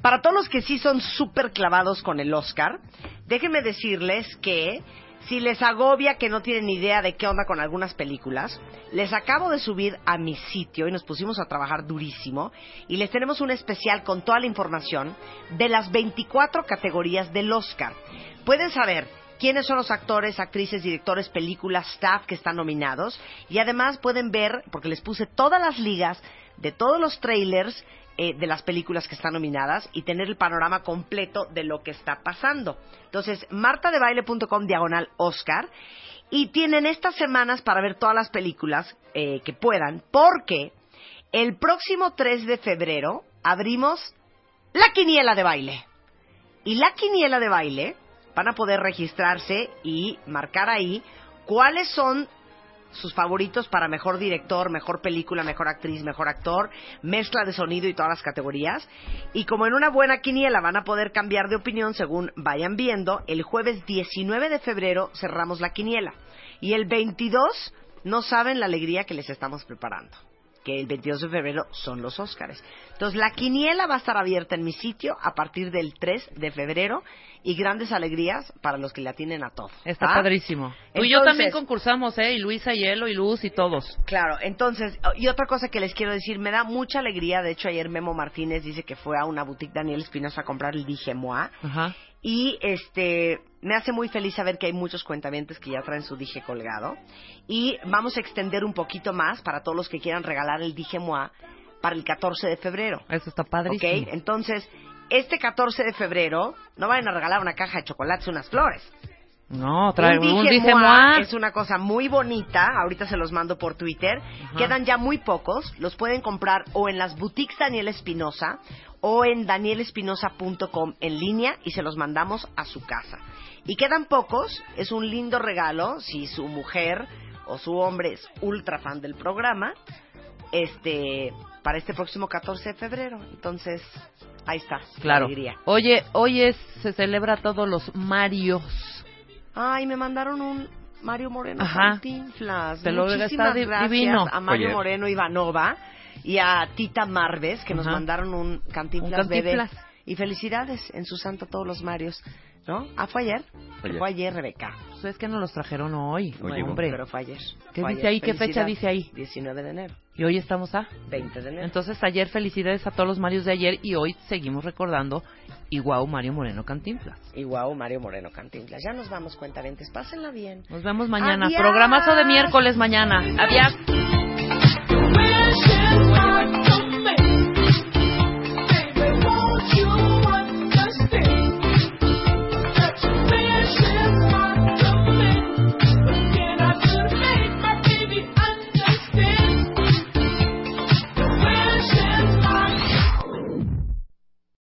para todos los que sí son súper clavados con el Oscar, déjenme decirles que si les agobia que no tienen idea de qué onda con algunas películas, les acabo de subir a mi sitio y nos pusimos a trabajar durísimo y les tenemos un especial con toda la información de las 24 categorías del Oscar. Pueden saber quiénes son los actores, actrices, directores, películas, staff que están nominados y además pueden ver, porque les puse todas las ligas de todos los trailers eh, de las películas que están nominadas y tener el panorama completo de lo que está pasando. Entonces, martadebaile.com diagonal Oscar y tienen estas semanas para ver todas las películas eh, que puedan porque el próximo 3 de febrero abrimos la quiniela de baile. Y la quiniela de baile van a poder registrarse y marcar ahí cuáles son sus favoritos para mejor director, mejor película, mejor actriz, mejor actor, mezcla de sonido y todas las categorías. Y como en una buena quiniela van a poder cambiar de opinión según vayan viendo, el jueves 19 de febrero cerramos la quiniela. Y el 22 no saben la alegría que les estamos preparando. que el 22 de febrero son los Óscares. Entonces, la quiniela va a estar abierta en mi sitio a partir del 3 de febrero y grandes alegrías para los que le atienen a todo. Está ¿va? padrísimo. Tú y yo también concursamos, ¿eh? Y Luisa y Elo y Luz y todos. Claro, entonces, y otra cosa que les quiero decir, me da mucha alegría, de hecho ayer Memo Martínez dice que fue a una boutique Daniel Espinosa a comprar el Dije Moi, Ajá. y este, me hace muy feliz saber que hay muchos cuentavientes que ya traen su Dije colgado, y vamos a extender un poquito más para todos los que quieran regalar el Dije Moi para el 14 de febrero, Eso está ¿ok? padrísimo. Entonces, este 14 de febrero, no vayan a regalar una caja de chocolates, unas flores. No, trae un, moi. es una cosa muy bonita. Ahorita se los mando por Twitter. Quedan ya muy pocos. Los pueden comprar o en las boutiques Daniel Espinosa o en danielespinosa.com en línea y se los mandamos a su casa. Y quedan pocos. Es un lindo regalo si su mujer o su hombre es ultra fan del programa. Este para este próximo 14 de febrero. Entonces, ahí está. la Claro. alegría. Oye, hoy es, se celebra todos los Marios. Ay, me mandaron un Mario Moreno Ajá. Cantinflas. Te lo Muchísimas gracias divino. a Mario Oye. Moreno Ivanova y a Tita Marves que nos Ajá. mandaron un Cantinflas, Un Cantinflas. bebé. Y felicidades en su santo a todos los Marios. ¿No? Ah, fue ayer. Ayer. Fue ayer, Rebeca. Pues es que nos los trajeron hoy. Oye, hombre. Pero fue ayer. ¿Qué Fue dice ayer. ahí? ¿Qué fecha dice ahí? 19 de enero. Y hoy estamos a. 20 de enero. Entonces ayer felicidades a todos los Marios de ayer y hoy seguimos recordando igual Mario Moreno Cantinflas. y guau, Mario Moreno Cantinflas. Ya nos vamos, cuentavientes. Pásenla bien. Nos vemos mañana. Adiós. Programazo de miércoles mañana. Adiós.